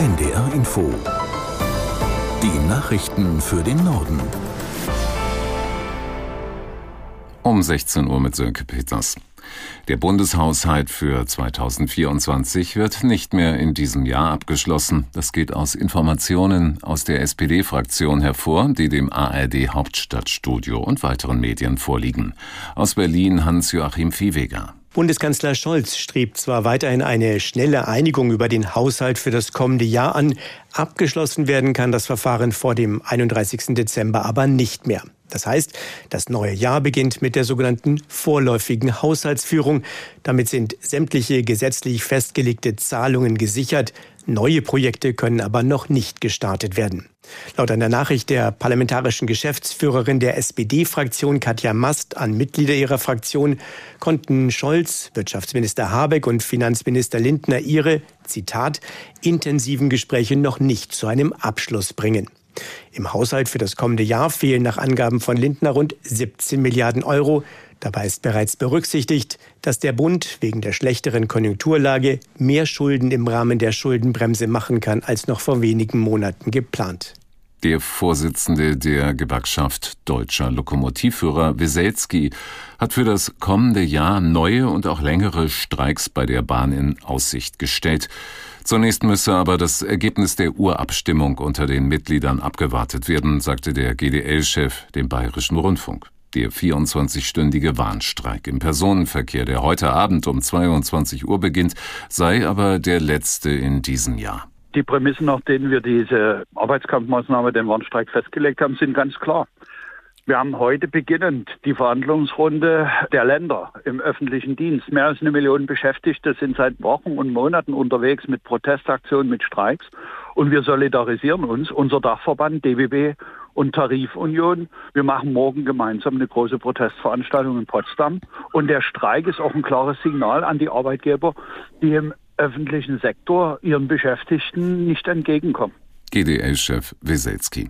NDR Info. Die Nachrichten für den Norden. Um 16 Uhr mit Sönke Peters. Der Bundeshaushalt für 2024 wird nicht mehr in diesem Jahr abgeschlossen. Das geht aus Informationen aus der SPD-Fraktion hervor, die dem ARD Hauptstadtstudio und weiteren Medien vorliegen. Aus Berlin Hans-Joachim Viehweger. Bundeskanzler Scholz strebt zwar weiterhin eine schnelle Einigung über den Haushalt für das kommende Jahr an, abgeschlossen werden kann das Verfahren vor dem 31. Dezember aber nicht mehr. Das heißt, das neue Jahr beginnt mit der sogenannten vorläufigen Haushaltsführung. Damit sind sämtliche gesetzlich festgelegte Zahlungen gesichert. Neue Projekte können aber noch nicht gestartet werden. Laut einer Nachricht der parlamentarischen Geschäftsführerin der SPD-Fraktion Katja Mast an Mitglieder ihrer Fraktion konnten Scholz, Wirtschaftsminister Habeck und Finanzminister Lindner ihre, Zitat, intensiven Gespräche noch nicht zu einem Abschluss bringen. Im Haushalt für das kommende Jahr fehlen nach Angaben von Lindner rund 17 Milliarden Euro. Dabei ist bereits berücksichtigt, dass der Bund wegen der schlechteren Konjunkturlage mehr Schulden im Rahmen der Schuldenbremse machen kann als noch vor wenigen Monaten geplant. Der Vorsitzende der Gewerkschaft Deutscher Lokomotivführer Weselski hat für das kommende Jahr neue und auch längere Streiks bei der Bahn in Aussicht gestellt. Zunächst müsse aber das Ergebnis der Urabstimmung unter den Mitgliedern abgewartet werden, sagte der GDL-Chef dem Bayerischen Rundfunk. Der 24-stündige Warnstreik im Personenverkehr, der heute Abend um 22 Uhr beginnt, sei aber der letzte in diesem Jahr. Die Prämissen, nach denen wir diese Arbeitskampfmaßnahme, den Warnstreik festgelegt haben, sind ganz klar. Wir haben heute beginnend die Verhandlungsrunde der Länder im öffentlichen Dienst. Mehr als eine Million Beschäftigte sind seit Wochen und Monaten unterwegs mit Protestaktionen, mit Streiks. Und wir solidarisieren uns, unser Dachverband DWB und Tarifunion. Wir machen morgen gemeinsam eine große Protestveranstaltung in Potsdam. Und der Streik ist auch ein klares Signal an die Arbeitgeber, die im öffentlichen Sektor ihren Beschäftigten nicht entgegenkommen. GDL-Chef Weselski.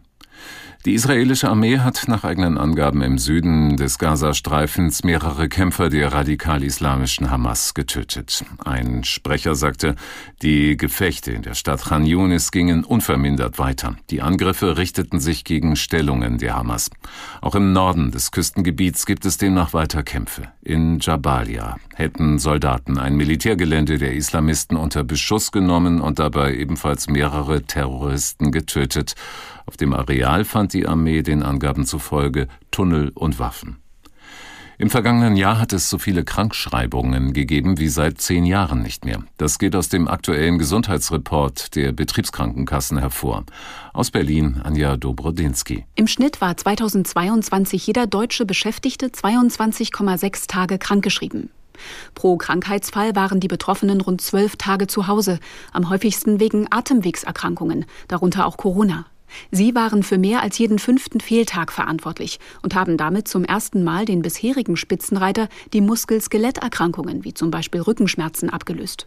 Die israelische Armee hat nach eigenen Angaben im Süden des Gazastreifens mehrere Kämpfer der radikal-islamischen Hamas getötet. Ein Sprecher sagte, die Gefechte in der Stadt Khan Yunis gingen unvermindert weiter. Die Angriffe richteten sich gegen Stellungen der Hamas. Auch im Norden des Küstengebiets gibt es demnach weiter Kämpfe. In Jabalia hätten Soldaten ein Militärgelände der Islamisten unter Beschuss genommen und dabei ebenfalls mehrere Terroristen getötet. Auf dem Areal fand die Armee den Angaben zufolge Tunnel und Waffen. Im vergangenen Jahr hat es so viele Krankschreibungen gegeben wie seit zehn Jahren nicht mehr. Das geht aus dem aktuellen Gesundheitsreport der Betriebskrankenkassen hervor. Aus Berlin Anja Dobrodinsky. Im Schnitt war 2022 jeder deutsche Beschäftigte 22,6 Tage krankgeschrieben. Pro Krankheitsfall waren die Betroffenen rund zwölf Tage zu Hause, am häufigsten wegen Atemwegserkrankungen, darunter auch Corona. Sie waren für mehr als jeden fünften Fehltag verantwortlich und haben damit zum ersten Mal den bisherigen Spitzenreiter, die Muskel-Skeletterkrankungen wie zum Beispiel Rückenschmerzen, abgelöst.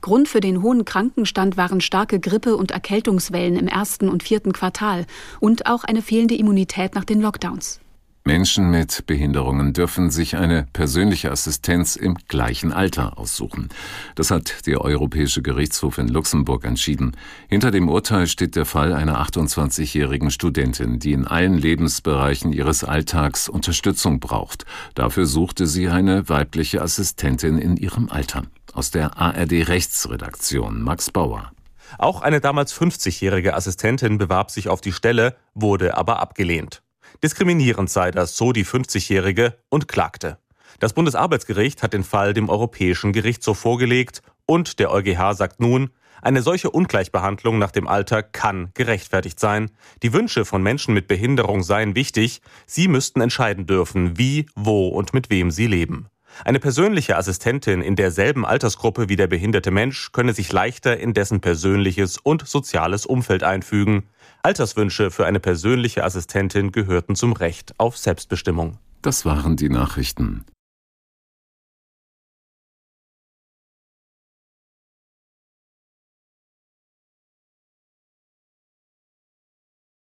Grund für den hohen Krankenstand waren starke Grippe- und Erkältungswellen im ersten und vierten Quartal und auch eine fehlende Immunität nach den Lockdowns. Menschen mit Behinderungen dürfen sich eine persönliche Assistenz im gleichen Alter aussuchen. Das hat der Europäische Gerichtshof in Luxemburg entschieden. Hinter dem Urteil steht der Fall einer 28-jährigen Studentin, die in allen Lebensbereichen ihres Alltags Unterstützung braucht. Dafür suchte sie eine weibliche Assistentin in ihrem Alter. Aus der ARD Rechtsredaktion Max Bauer. Auch eine damals 50-jährige Assistentin bewarb sich auf die Stelle, wurde aber abgelehnt. Diskriminierend sei das, so die 50-Jährige und klagte. Das Bundesarbeitsgericht hat den Fall dem Europäischen Gerichtshof vorgelegt und der EuGH sagt nun, eine solche Ungleichbehandlung nach dem Alter kann gerechtfertigt sein. Die Wünsche von Menschen mit Behinderung seien wichtig. Sie müssten entscheiden dürfen, wie, wo und mit wem sie leben. Eine persönliche Assistentin in derselben Altersgruppe wie der behinderte Mensch könne sich leichter in dessen persönliches und soziales Umfeld einfügen. Alterswünsche für eine persönliche Assistentin gehörten zum Recht auf Selbstbestimmung. Das waren die Nachrichten.